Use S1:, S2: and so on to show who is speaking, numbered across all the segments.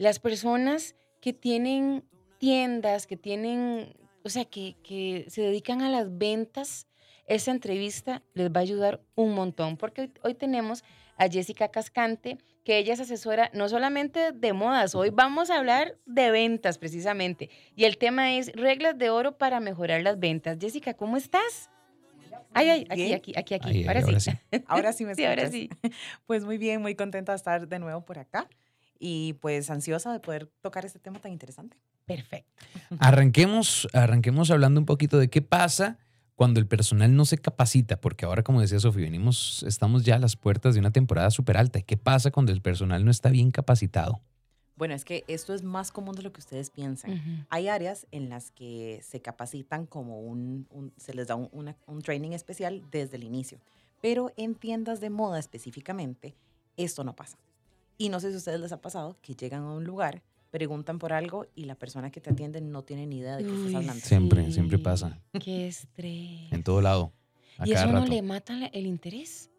S1: las personas que tienen tiendas, que tienen, o sea, que, que se dedican a las ventas, esa entrevista les va a ayudar un montón, porque hoy, hoy tenemos a Jessica Cascante, que ella es asesora no solamente de modas, hoy vamos a hablar de ventas precisamente. Y el tema es reglas de oro para mejorar las ventas. Jessica, ¿cómo estás? Ay, ay, aquí, aquí, aquí, aquí.
S2: Ay,
S1: ahora,
S2: ahora
S1: sí.
S2: sí.
S3: Ahora sí me
S1: Sí, ahora
S3: escuchas.
S1: sí.
S3: Pues muy bien, muy contenta de estar de nuevo por acá y pues ansiosa de poder tocar este tema tan interesante.
S1: Perfecto.
S2: Arranquemos, arranquemos hablando un poquito de qué pasa cuando el personal no se capacita, porque ahora, como decía Sofía, venimos, estamos ya a las puertas de una temporada súper alta. ¿Qué pasa cuando el personal no está bien capacitado?
S3: Bueno, es que esto es más común de lo que ustedes piensan. Hay áreas en las que se capacitan como un, un- se les da un, una- un training especial desde el inicio, pero en tiendas de moda específicamente, esto no pasa. Y no sé si a ustedes les ha pasado que llegan a un lugar, preguntan por algo y la persona que te atiende no tiene ni idea de qué
S1: Uy,
S3: estás hablando.
S2: Siempre, siempre pasa.
S1: Qué estrés.
S2: En todo lado. A
S1: y
S2: cada
S1: eso no
S2: rato.
S1: le mata el interés.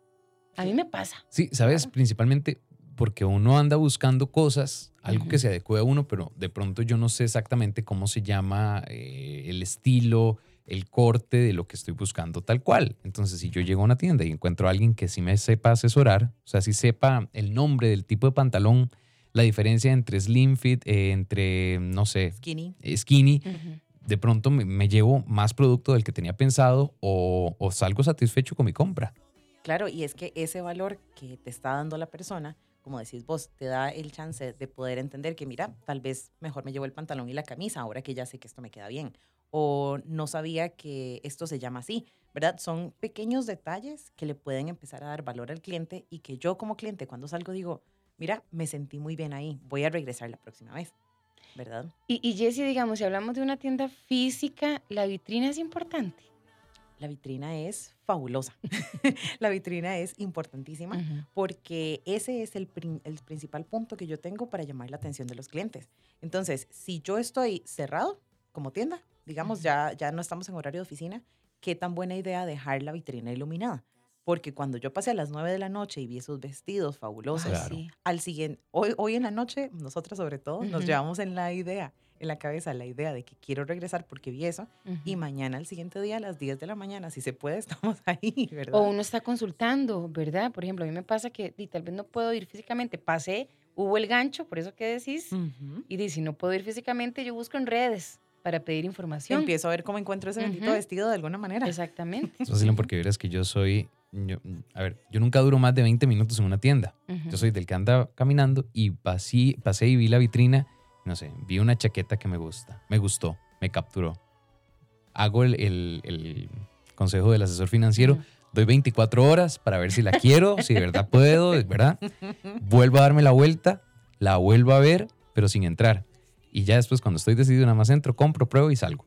S1: A mí me pasa.
S2: Sí, sabes,
S1: Claro.
S2: principalmente porque uno anda buscando cosas, algo que se adecue a uno, pero de pronto yo no sé exactamente cómo se llama eh, el estilo, el corte de lo que estoy buscando tal cual. Entonces, si yo llego a una tienda y encuentro a alguien que sí me sepa asesorar, o sea, si sepa el nombre del tipo de pantalón, la diferencia entre slim fit, eh, entre, no sé,
S3: Skinny.
S2: skinny, de pronto me, me llevo más producto del que tenía pensado o, o salgo satisfecho con mi compra.
S3: Claro, y es que ese valor que te está dando la persona, como decís vos, te da el chance de poder entender que, mira, tal vez mejor me llevo el pantalón y la camisa ahora que ya sé que esto me queda bien. O no sabía que esto se llama así, ¿verdad? Son pequeños detalles que le pueden empezar a dar valor al cliente y que yo como cliente cuando salgo digo, mira, me sentí muy bien ahí, voy a regresar la próxima vez, ¿verdad?
S1: Y, y Jessie, digamos, si hablamos de una tienda física, la vitrina es importante.
S3: La vitrina es fabulosa. la vitrina es importantísima. Porque ese es el principal punto que yo tengo para llamar la atención de los clientes. Entonces, si yo estoy cerrado como tienda, digamos, ya, ya no estamos en horario de oficina, qué tan buena idea dejar la vitrina iluminada. Porque cuando yo pasé a las 9 de la noche y vi esos vestidos fabulosos,
S1: Ay,
S2: Claro.
S1: sí.
S3: al siguiente, hoy, hoy en la noche, nosotras sobre todo, nos llevamos en la idea, en la cabeza, la idea de que quiero regresar porque vi eso, y mañana, al siguiente día, a las 10 de la mañana, si se puede, estamos ahí, ¿verdad?
S1: O uno está consultando, ¿verdad? Por ejemplo, a mí me pasa que di, tal vez no puedo ir físicamente. Pasé, hubo el gancho, por eso que decís. Y di, si no puedo ir físicamente, yo busco en redes para pedir información.
S3: Empiezo a ver cómo encuentro ese bendito vestido de alguna manera.
S1: Exactamente.
S2: Es fácil porque verás que yo soy, yo- a ver, yo nunca duro más de 20 minutos en una tienda. Yo soy del que anda caminando y pasé, pasé y vi la vitrina, no sé, vi una chaqueta que me gusta, me gustó, me capturó. Hago el, el- el consejo del asesor financiero, doy 24 horas para ver si la quiero, si de verdad puedo, de verdad. Vuelvo a darme la vuelta, la vuelvo a ver, pero sin entrar. Y ya después cuando estoy decidido nada más entro, compro, pruebo y salgo.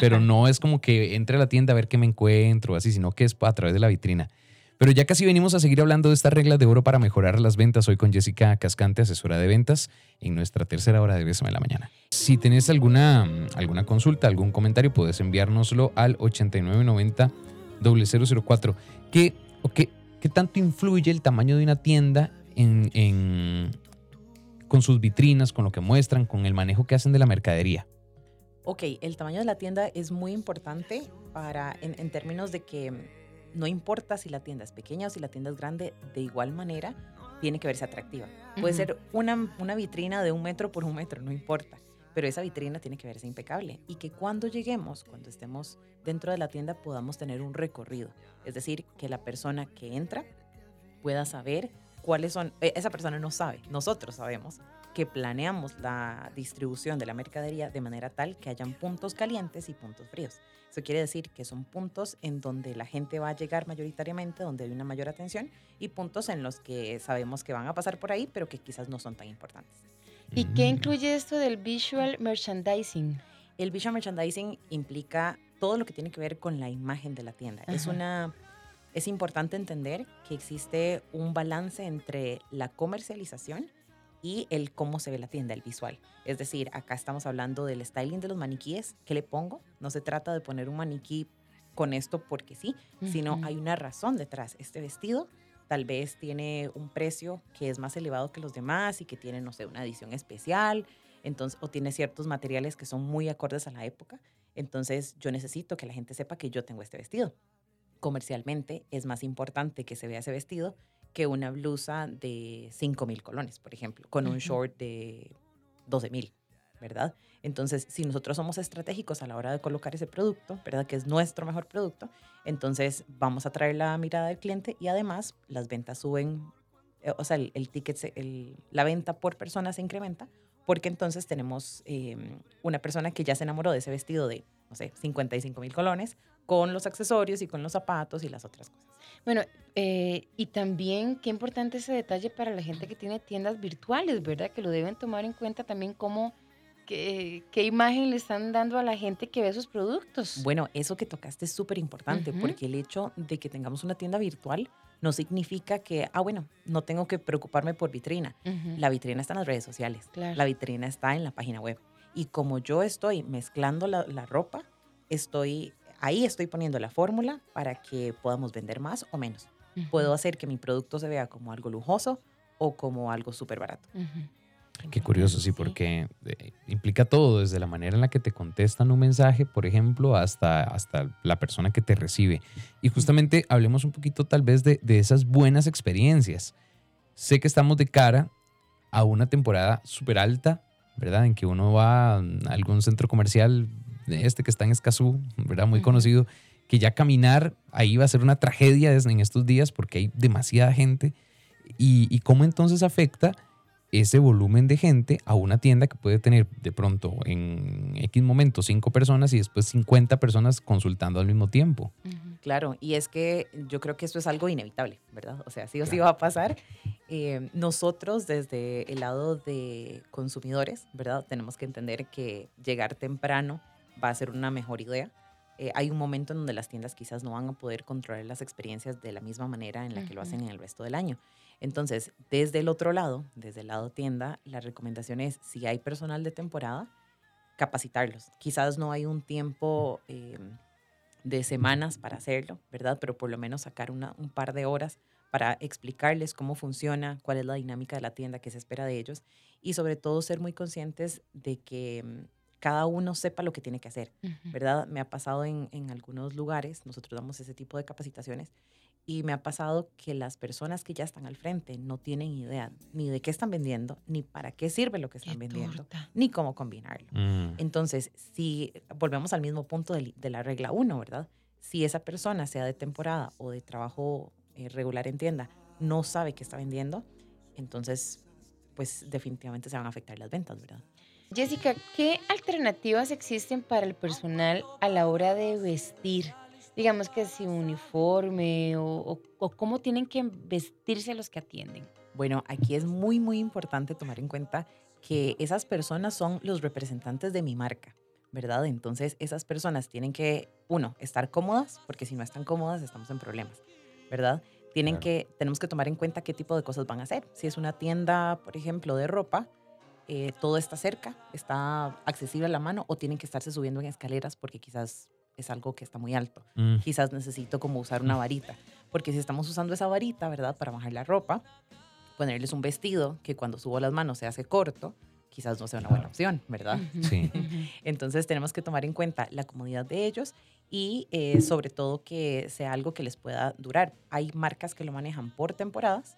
S2: Pero no es como que entre a la tienda a ver qué me encuentro así, sino que es a través de la vitrina. Pero ya casi venimos a seguir hablando de estas reglas de oro para mejorar las ventas hoy con Jessica Cascante, asesora de ventas, en nuestra tercera hora de Bésame la Mañana. Si tenés alguna, mm, alguna consulta, algún comentario, puedes enviárnoslo al 8990 004. ¿Qué, o qué, ¿Qué tanto influye el tamaño de una tienda en, en- con sus vitrinas, con lo que muestran, con el manejo que hacen de la mercadería?
S3: Ok, el tamaño de la tienda es muy importante para, en, en términos de que no importa si la tienda es pequeña o si la tienda es grande, de igual manera tiene que verse atractiva. Puede ser una, una vitrina de un metro por un metro, no importa, pero esa vitrina tiene que verse impecable y que cuando lleguemos, cuando estemos dentro de la tienda, podamos tener un recorrido. Es decir, que la persona que entra pueda saber cuáles son, eh, esa persona no sabe, nosotros sabemos que planeamos la distribución de la mercadería de manera tal que hayan puntos calientes y puntos fríos. Eso quiere decir que son puntos en donde la gente va a llegar mayoritariamente, donde hay una mayor atención, y puntos en los que sabemos que van a pasar por ahí, pero que quizás no son tan importantes.
S1: ¿Y qué
S2: Mm.
S1: incluye esto del visual merchandising?
S3: El visual merchandising implica todo lo que tiene que ver con la imagen de la tienda. Es
S1: Ajá.
S3: una es importante entender que existe un balance entre la comercialización y el cómo se ve la tienda, el visual. Es decir, acá estamos hablando del styling de los maniquíes. ¿Qué le pongo? No se trata de poner un maniquí con esto porque sí, sino
S1: Ujú.
S3: hay una razón detrás. Este vestido tal vez tiene un precio que es más elevado que los demás y que tiene, no sé, una edición especial, entonces, o tiene ciertos materiales que son muy acordes a la época. Entonces, yo necesito que la gente sepa que yo tengo este vestido. Comercialmente es más importante que se vea ese vestido que una blusa de 5 mil colones, por ejemplo, con un short de 12 mil, ¿verdad? Entonces, si nosotros somos estratégicos a la hora de colocar ese producto, ¿verdad? Que es nuestro mejor producto, entonces vamos a traer la mirada del cliente y además las ventas suben, eh, o sea, el, ticket, el, la venta por persona se incrementa porque entonces tenemos em, una persona que ya se enamoró de ese vestido de, no sé, 55 mil colones con los accesorios y con los zapatos y las otras cosas.
S1: Bueno, eh, y también qué importante ese detalle para la gente que tiene tiendas virtuales, ¿verdad? Que lo deben tomar en cuenta también cómo ¿Qué, ¿Qué, imagen le están dando a la gente que ve sus productos?
S3: Bueno, eso que tocaste es súper importante porque el hecho de que tengamos una tienda virtual no significa que, ah, bueno, no tengo que preocuparme por vitrina. La vitrina está en las redes sociales, la vitrina está en la página web. Y como yo estoy mezclando la, la ropa, estoy ahí estoy poniendo la fórmula para que podamos vender más o menos. Puedo hacer que mi producto se vea como algo lujoso o como algo súper barato.
S2: Qué curioso, sí, porque eh, implica todo, desde la manera en la que te contestan un mensaje, por ejemplo, hasta, hasta la persona que te recibe. Y justamente hablemos un poquito tal vez de, de esas buenas experiencias. Sé que estamos de cara a una temporada súper alta, ¿verdad? En que uno va a algún centro comercial, este que está en Escazú, ¿verdad? Muy conocido, que ya caminar ahí va a ser una tragedia en estos días porque hay demasiada gente. ¿Y, y cómo entonces afecta ese volumen de gente a una tienda que puede tener de pronto en X momento cinco personas y después 50 personas consultando al mismo tiempo.
S3: Claro, y es que yo creo que esto es algo inevitable, ¿verdad? O sea, sí o sí va a pasar. Eh, nosotros desde el lado de consumidores, ¿verdad? Tenemos que entender que llegar temprano va a ser una mejor idea. Eh, hay un momento en donde las tiendas quizás no van a poder controlar las experiencias de la misma manera en la que lo hacen en el resto del año. Entonces, desde el otro lado, desde el lado tienda, la recomendación es, si hay personal de temporada, capacitarlos. Quizás no hay un tiempo em, de semanas para hacerlo, ¿verdad? Pero por lo menos sacar una, un par de horas para explicarles cómo funciona, cuál es la dinámica de la tienda, qué se espera de ellos y sobre todo ser muy conscientes de que em, cada uno sepa lo que tiene que hacer, ¿verdad? Me ha pasado en, en, algunos lugares, nosotros damos ese tipo de capacitaciones y me ha pasado que las personas que ya están al frente no tienen idea ni de qué están vendiendo, ni para qué sirve lo que están vendiendo, ni cómo combinarlo. Mm. Entonces, si volvemos al mismo punto de, la regla 1, ¿verdad? Si esa persona, sea de temporada o de trabajo eh, regular en tienda, no sabe qué está vendiendo, entonces, pues definitivamente se van a afectar las ventas, ¿verdad?
S1: Jessica, ¿qué alternativas existen para el personal a la hora de vestir? digamos que si uniforme o, o, cómo tienen que vestirse los que atienden?
S3: Bueno, aquí es muy, muy importante tomar en cuenta que esas personas son los representantes de mi marca, ¿verdad? Entonces, esas personas tienen que, uno, estar cómodas, porque si no están cómodas, estamos en problemas, ¿verdad? Tienen que, tenemos que tomar en cuenta qué tipo de cosas van a hacer. Si es una tienda, por ejemplo, de ropa, eh, todo está cerca, está accesible a la mano, o tienen que estarse subiendo en escaleras porque quizás es algo que está muy alto. Mm. Quizás necesito como usar una varita, porque si estamos usando esa varita, ¿verdad? Para bajar la ropa, ponerles un vestido que cuando subo las manos se hace corto, quizás no sea una buena opción, ¿verdad?
S2: Sí.
S3: Entonces tenemos que tomar en cuenta la comodidad de ellos y eh, sobre todo que sea algo que les pueda durar. Hay marcas que lo manejan por temporadas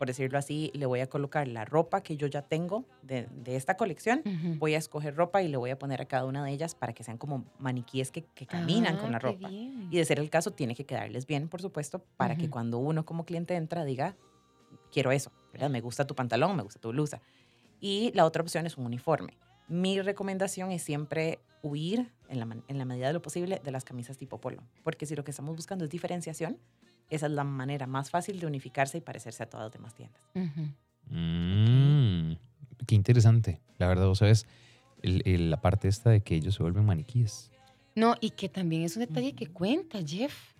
S3: por decirlo así, le voy a colocar la ropa que yo ya tengo de, esta colección, voy a escoger ropa y le voy a poner a cada una de ellas para que sean como maniquíes que, caminan con la ah, ropa. Y de ser el caso, tiene que quedarles bien, por supuesto, para que cuando uno como cliente entra diga, quiero eso, ¿verdad? Me gusta tu pantalón, me gusta tu blusa. Y la otra opción es un uniforme. Mi recomendación es siempre huir, en la, en la medida de lo posible, de las camisas tipo polo, porque si lo que estamos buscando es diferenciación, esa es la manera más fácil de unificarse y parecerse a todas las demás tiendas.
S2: Mm, qué interesante. La verdad, vos sabes, la parte esta de que ellos se vuelven maniquíes.
S1: No, y que también es un detalle que cuenta, Jeff.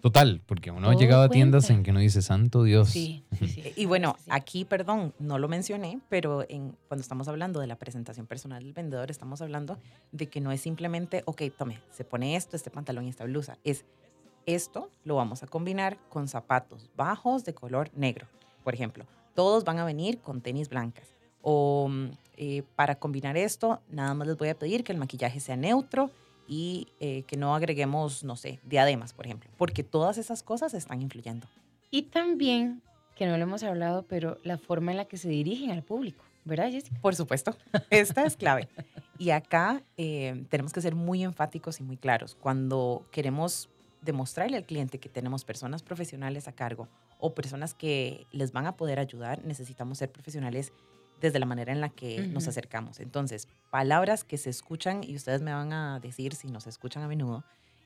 S2: Total, porque uno ha llegado a tiendas en que uno dice, santo Dios. Sí,
S3: sí, Y bueno, aquí, perdón, no lo mencioné, pero en, cuando estamos hablando de la presentación personal del vendedor, estamos hablando de que no es simplemente, ok, tome, se pone esto, este pantalón y esta blusa. Es Esto lo vamos a combinar con zapatos bajos de color negro, por ejemplo. Todos van a venir con tenis blancas. O mm, eh, para combinar esto, nada más les voy a pedir que el maquillaje sea neutro y eh, que no agreguemos, no sé, diademas, por ejemplo, porque todas esas cosas están influyendo.
S1: Y también, que no lo hemos hablado, pero la forma en la que se dirigen al público, ¿verdad, Jessica?
S3: Por supuesto, esta es clave. Y acá eh, tenemos que ser muy enfáticos y muy claros. Cuando queremos demostrarle al cliente que tenemos personas profesionales a cargo o personas que les van a poder ayudar, necesitamos ser profesionales desde la manera en la que nos acercamos. Entonces, palabras que se escuchan, y ustedes me van a decir si nos escuchan a menudo,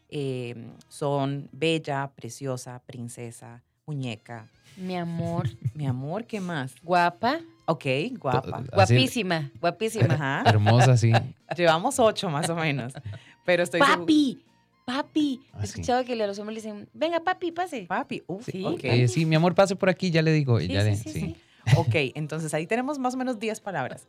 S3: eh, son bella, preciosa, princesa, muñeca,
S1: Mi amor,
S3: mi amor, ¿qué más?
S1: guapa,
S3: Ok, guapa.
S2: Así-
S1: guapísima, guapísima.
S3: Ajá.
S2: Hermosa, sí.
S3: Llevamos ocho más o menos. Pero estoy
S1: Papi, papi.
S2: Ah,
S1: He escuchado que a los hombres le dicen, venga, papi, pase.
S3: Papi, uf,
S1: Sí.
S3: ok.
S2: Eh, sí, mi amor, pase por aquí, ya le digo.
S1: Sí,
S2: ya
S1: sí,
S2: le-
S1: sí,
S2: sí.
S1: sí.
S3: Ok, entonces ahí tenemos más o menos 10 palabras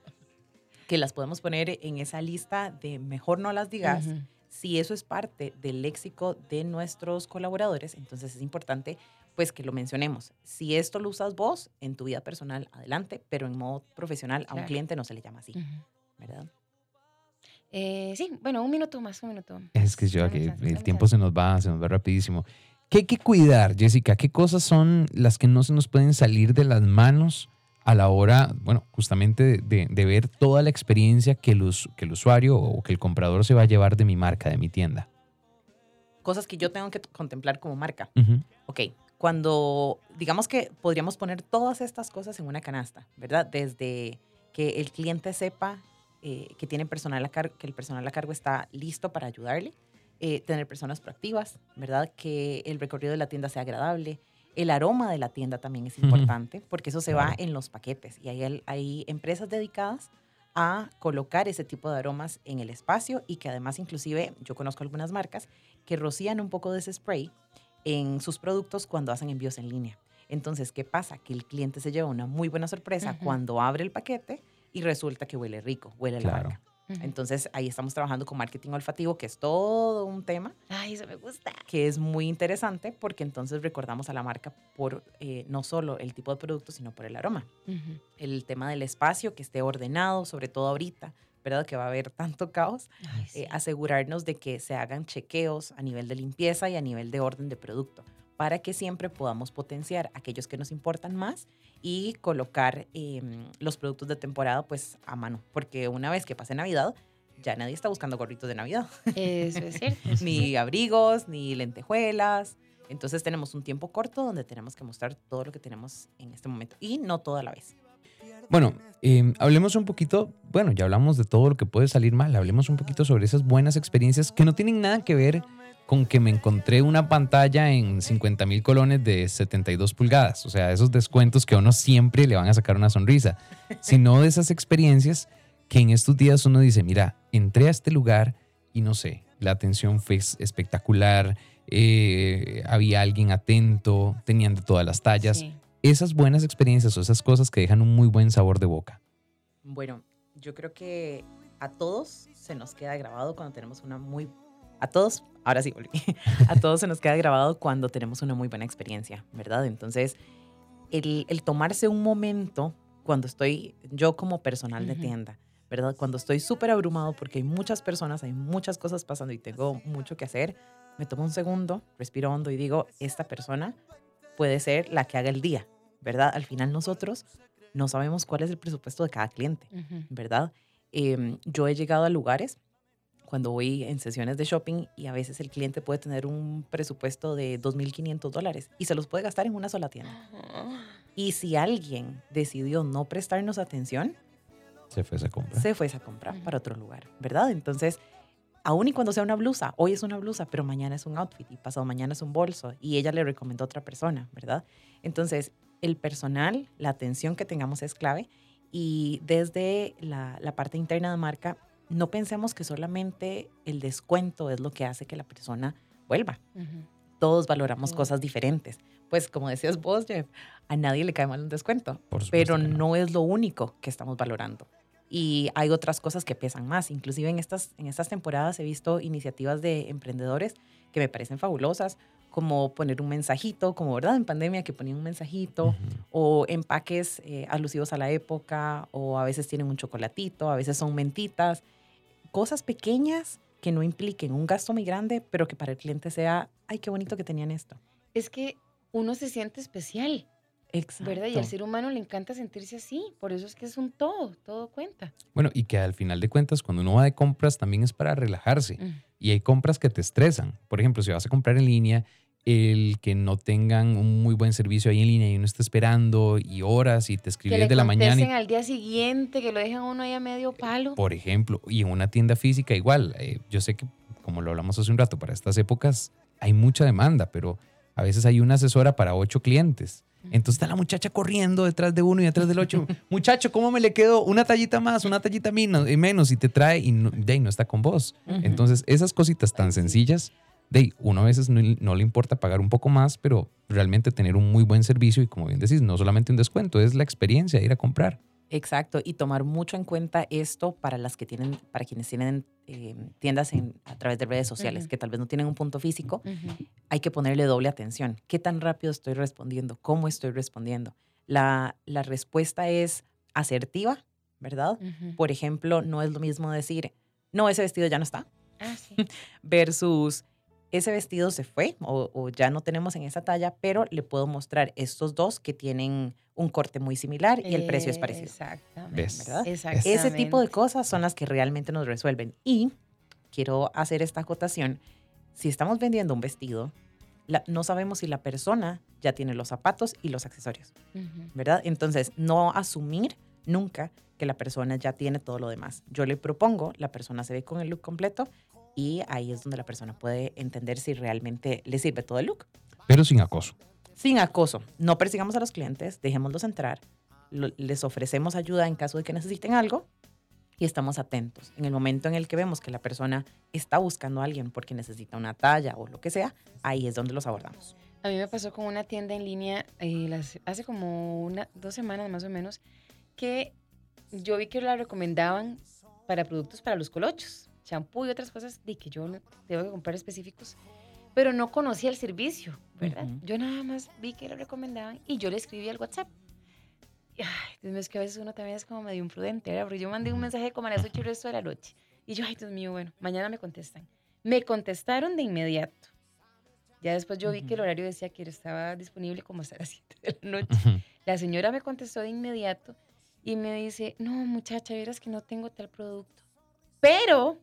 S3: que las podemos poner en esa lista de mejor no las digas. Si eso es parte del léxico de nuestros colaboradores, entonces es importante pues que lo mencionemos. Si esto lo usas vos en tu vida personal, adelante, pero en modo profesional a un cliente no se le llama así. ¿verdad?
S1: Eh, sí, bueno, un minuto más, un minuto.
S2: Es que yo,
S1: chance,
S2: el tiempo se nos va, se nos va rapidísimo. ¿Qué hay que cuidar, Jessica? ¿Qué cosas son las que no se nos pueden salir de las manos a la hora, bueno, justamente de, de- ver toda la experiencia que el, que el usuario o que el comprador se va a llevar de mi marca, de mi tienda?
S3: Cosas que yo tengo que contemplar como marca. Ok, cuando digamos que podríamos poner todas estas cosas en una canasta, ¿verdad? Desde que el cliente sepa eh, que tiene personal a cargo, que el personal a cargo está listo para ayudarle, eh, tener personas proactivas, ¿verdad? Que el recorrido de la tienda sea agradable. El aroma de la tienda también es importante porque eso se va en los paquetes y hay, el- hay empresas dedicadas a colocar ese tipo de aromas en el espacio y que además inclusive yo conozco algunas marcas que rocían un poco de ese spray en sus productos cuando hacen envíos en línea. Entonces, ¿qué pasa? Que el cliente se lleva una muy buena sorpresa cuando abre el paquete y resulta que huele rico, huele a la
S2: Claro.
S3: marca. Entonces, ahí estamos trabajando con marketing olfativo, que es todo un tema
S1: Ay, eso me gusta.
S3: que es muy interesante porque entonces recordamos a la marca por eh, no solo el tipo de producto, sino por el aroma.
S1: Ujú.
S3: El tema del espacio, que esté ordenado, sobre todo ahorita, ¿verdad? Que va a haber tanto caos
S1: Ay, sí.
S3: eh, asegurarnos de que se hagan chequeos a nivel de limpieza y a nivel de orden de producto para que siempre podamos potenciar aquellos que nos importan más y colocar em, los productos de temporada pues a mano, porque una vez que pase Navidad ya nadie está buscando gorritos de Navidad,
S1: Eso es cierto. eso es
S3: ni
S1: cierto.
S3: abrigos, ni lentejuelas. Entonces tenemos un tiempo corto donde tenemos que mostrar todo lo que tenemos en este momento y no todo a la vez.
S2: Bueno, eh, hablemos un poquito, bueno, ya hablamos de todo lo que puede salir mal, hablemos un poquito sobre esas buenas experiencias que no tienen nada que ver con que me encontré una pantalla en 50 mil colones de 72 pulgadas, o sea, esos descuentos que a uno siempre le van a sacar una sonrisa, sino de esas experiencias que en estos días uno dice, mira, entré a este lugar y no sé, la atención fue es- espectacular, eh, había alguien atento, tenían de todas las tallas
S1: Sí.
S2: esas buenas experiencias o esas cosas que dejan un muy buen sabor de boca.
S3: Bueno, yo creo que a todos se nos queda grabado cuando tenemos una muy... A todos, ahora sí, volví. a todos se nos queda grabado cuando tenemos una muy buena experiencia, ¿verdad? Entonces, el, el tomarse un momento cuando estoy yo como personal de tienda, ¿verdad? Cuando estoy súper abrumado porque hay muchas personas, hay muchas cosas pasando y tengo mucho que hacer, me tomo un segundo, respiro hondo y digo, esta persona puede ser la que haga el día, ¿verdad? Al final nosotros no sabemos cuál es el presupuesto de cada cliente. ¿verdad? Em, yo he llegado a lugares cuando voy en sesiones de shopping y a veces el cliente puede tener un presupuesto de 2.500 dólares y se los puede gastar en una sola tienda. Y si alguien decidió no prestarnos atención,
S2: Se fue esa compra.
S3: se fue a comprar
S1: Ujú.
S3: para otro lugar, ¿verdad? Entonces, aun y cuando sea una blusa, hoy es una blusa, pero mañana es un outfit y pasado mañana es un bolso y ella le recomendó a otra persona, ¿verdad? Entonces, el personal, la atención que tengamos es clave y desde la, la parte interna de marca, no pensemos que solamente el descuento es lo que hace que la persona vuelva. Todos valoramos cosas diferentes. Pues como decías vos, Jeff, a nadie le cae mal un descuento pero
S2: que
S3: no. es lo único que estamos valorando. y hay otras cosas que pesan más. Inclusive en estas, en estas temporadas he visto iniciativas de emprendedores que me parecen fabulosas, como poner un mensajito, como verdad en pandemia que ponían un mensajito, o empaques eh, alusivos a la época, o a veces tienen un chocolatito, a veces son mentitas, cosas pequeñas que no impliquen un gasto muy grande, pero que para el cliente sea, ay, qué bonito que tenían esto.
S1: Es que uno se siente especial.
S3: Exacto.
S1: ¿Verdad? Y al ser humano le encanta sentirse así. Por eso es que es un todo, todo cuenta.
S2: Bueno, y que al final de cuentas, cuando uno va de compras, también es para relajarse.
S1: Mm.
S2: Y hay compras que te estresan. Por ejemplo, si vas a comprar en línea, el que no tengan un muy buen servicio ahí en línea y uno está esperando y horas y te
S1: Que
S2: escribes
S1: le
S2: de la mañana. y-
S1: al día siguiente, que lo dejan uno ahí a medio palo.
S2: por ejemplo, y en una tienda física igual. eh, yo sé que, como lo hablamos hace un rato, para estas épocas hay mucha demanda, pero a veces hay una asesora para ocho clientes. Entonces está la muchacha corriendo detrás de uno y detrás del ocho. Muchacho, ¿cómo me le quedó? Una tallita más, una tallita menos, y te trae y no, de ahí no está con vos. Entonces, esas cositas tan sencillas, de ahí, uno a veces no, no le importa pagar un poco más, pero realmente tener un muy buen servicio y como bien decís, no solamente un descuento, es la experiencia de ir a comprar.
S3: Exacto, y tomar mucho en cuenta esto para las que tienen, para quienes tienen eh, tiendas en, a través de redes sociales, que tal vez no tienen un punto físico, hay que ponerle doble atención. ¿Qué tan rápido estoy respondiendo? ¿Cómo estoy respondiendo? La, la respuesta es asertiva, ¿verdad? Por ejemplo, no es lo mismo decir, no, ese vestido ya no está,
S1: Ah, sí.
S3: versus ese vestido se fue o, o ya no tenemos en esa talla, pero le puedo mostrar estos dos que tienen un corte muy similar y el precio es parecido.
S1: Exactamente.
S2: ¿Ves?
S3: ¿verdad?
S1: Exactamente.
S3: Ese tipo de cosas son las que realmente nos resuelven. Y quiero hacer esta acotación. Si estamos vendiendo un vestido, la- no sabemos si la persona ya tiene los zapatos y los accesorios,
S1: Ujú.
S3: ¿verdad? Entonces, no asumir nunca que la persona ya tiene todo lo demás. Yo le propongo, la persona se ve con el look completo y ahí es donde la persona puede entender si realmente le sirve todo el look.
S2: Pero sin acoso.
S3: Sin acoso, no persigamos a los clientes, dejémoslos entrar, lo- les ofrecemos ayuda en caso de que necesiten algo y estamos atentos. En el momento en el que vemos que la persona está buscando a alguien porque necesita una talla o lo que sea, ahí es donde los abordamos.
S1: A mí me pasó con una tienda en línea eh, las- hace como una, dos semanas más o menos, que yo vi que la recomendaban para productos para los colochos, champú y otras cosas de que yo no tengo que comprar específicos, pero no conocía el servicio, ¿verdad?
S3: Ujú.
S1: Yo nada más vi que lo recomendaban y yo le escribí al WhatsApp. Y, Ay, Dios mío, es que a veces uno también es como medio imprudente, ¿verdad? Porque yo mandé un mensaje como a las 8 el resto de la noche. Y yo, ay, Dios mío, bueno, mañana me contestan. Me contestaron de inmediato. Ya después yo vi que el horario decía que estaba disponible como hasta las 7 de la noche.
S2: Ujú.
S1: La señora me contestó de inmediato y me dice, no, muchacha, verás que no tengo tal producto. Pero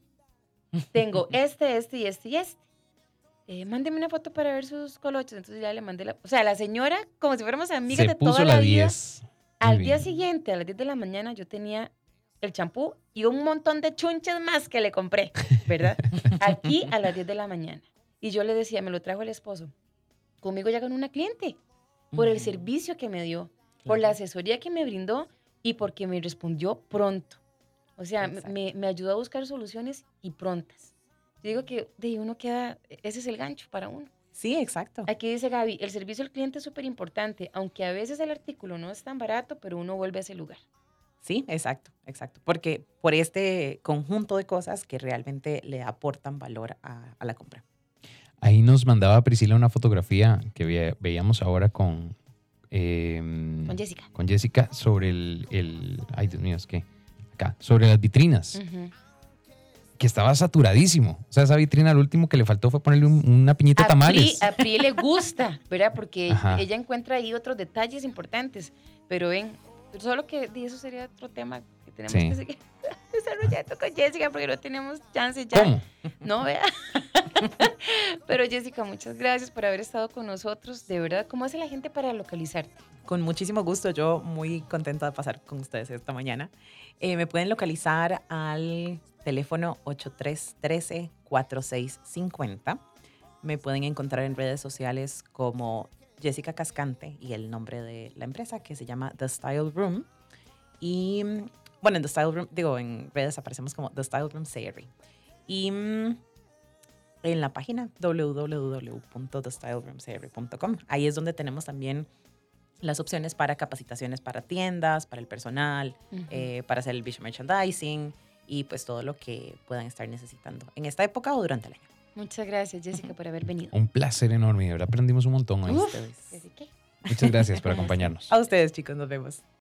S1: tengo este, este y este y este. Eh, mándeme una foto para ver sus colochos. Entonces ya le mandé la... O sea, la señora, como si fuéramos amigas
S2: Se
S1: de toda
S2: puso
S1: la,
S2: la
S1: vida.
S2: 10. Muy
S1: Al día siguiente, a las 10 de la mañana, yo tenía el champú y un montón de chunches más que le compré, ¿verdad? Aquí a las 10 de la mañana. Y yo le decía, me lo trajo el esposo. Conmigo ya con una cliente, por el servicio que me dio, por la asesoría que me brindó y porque me respondió pronto. O sea, me- me, ayudó a buscar soluciones y prontas. Yo digo que de uno queda, ese es el gancho para uno.
S3: Sí, exacto.
S1: Aquí dice Gaby, el servicio al cliente es súper importante, aunque a veces el artículo no es tan barato, pero uno vuelve a ese lugar.
S3: Sí, exacto, exacto. Porque por este conjunto de cosas que realmente le aportan valor a, a la compra.
S2: Ahí nos mandaba Priscila una fotografía que ve- veíamos ahora con, em,
S1: Con Jessica.
S2: con Jessica sobre el, el- Ay, Dios mío, es que. Sobre las vitrinas, que estaba saturadísimo. O sea, esa vitrina lo último que le faltó fue ponerle un- una piñita de
S1: A Pri,
S2: tamales.
S1: a Pri le gusta, ¿verdad? Porque
S2: Ajá.
S1: ella encuentra ahí otros detalles importantes. Pero ven, solo que de eso sería otro tema que tenemos
S2: Sí.
S1: que seguir desarrollando con Jessica porque no tenemos chance ya.
S2: ¿Cómo?
S1: No, vea. Pero Jessica, muchas gracias por haber estado con nosotros. De verdad, ¿cómo hace la gente para localizarte?
S3: Con muchísimo gusto, yo muy contenta de pasar con ustedes esta mañana. Eh, me pueden localizar al teléfono 8313-4650. Me pueden encontrar en redes sociales como Jessica Cascante y el nombre de la empresa que se llama The Style Room. Y bueno, en The Style Room, digo, en redes aparecemos como The Style Room Sayre. Y mm, en la página www.thestyleroomsayre.com. Ahí es donde tenemos también las opciones para capacitaciones para tiendas, para el personal, eh, para hacer el visual merchandising y pues todo lo que puedan estar necesitando en esta época o durante el año.
S1: Muchas gracias, Jessica, por haber venido.
S2: Un placer enorme, de verdad aprendimos un montón hoy. Muchas gracias por acompañarnos.
S3: A ustedes chicos, nos vemos.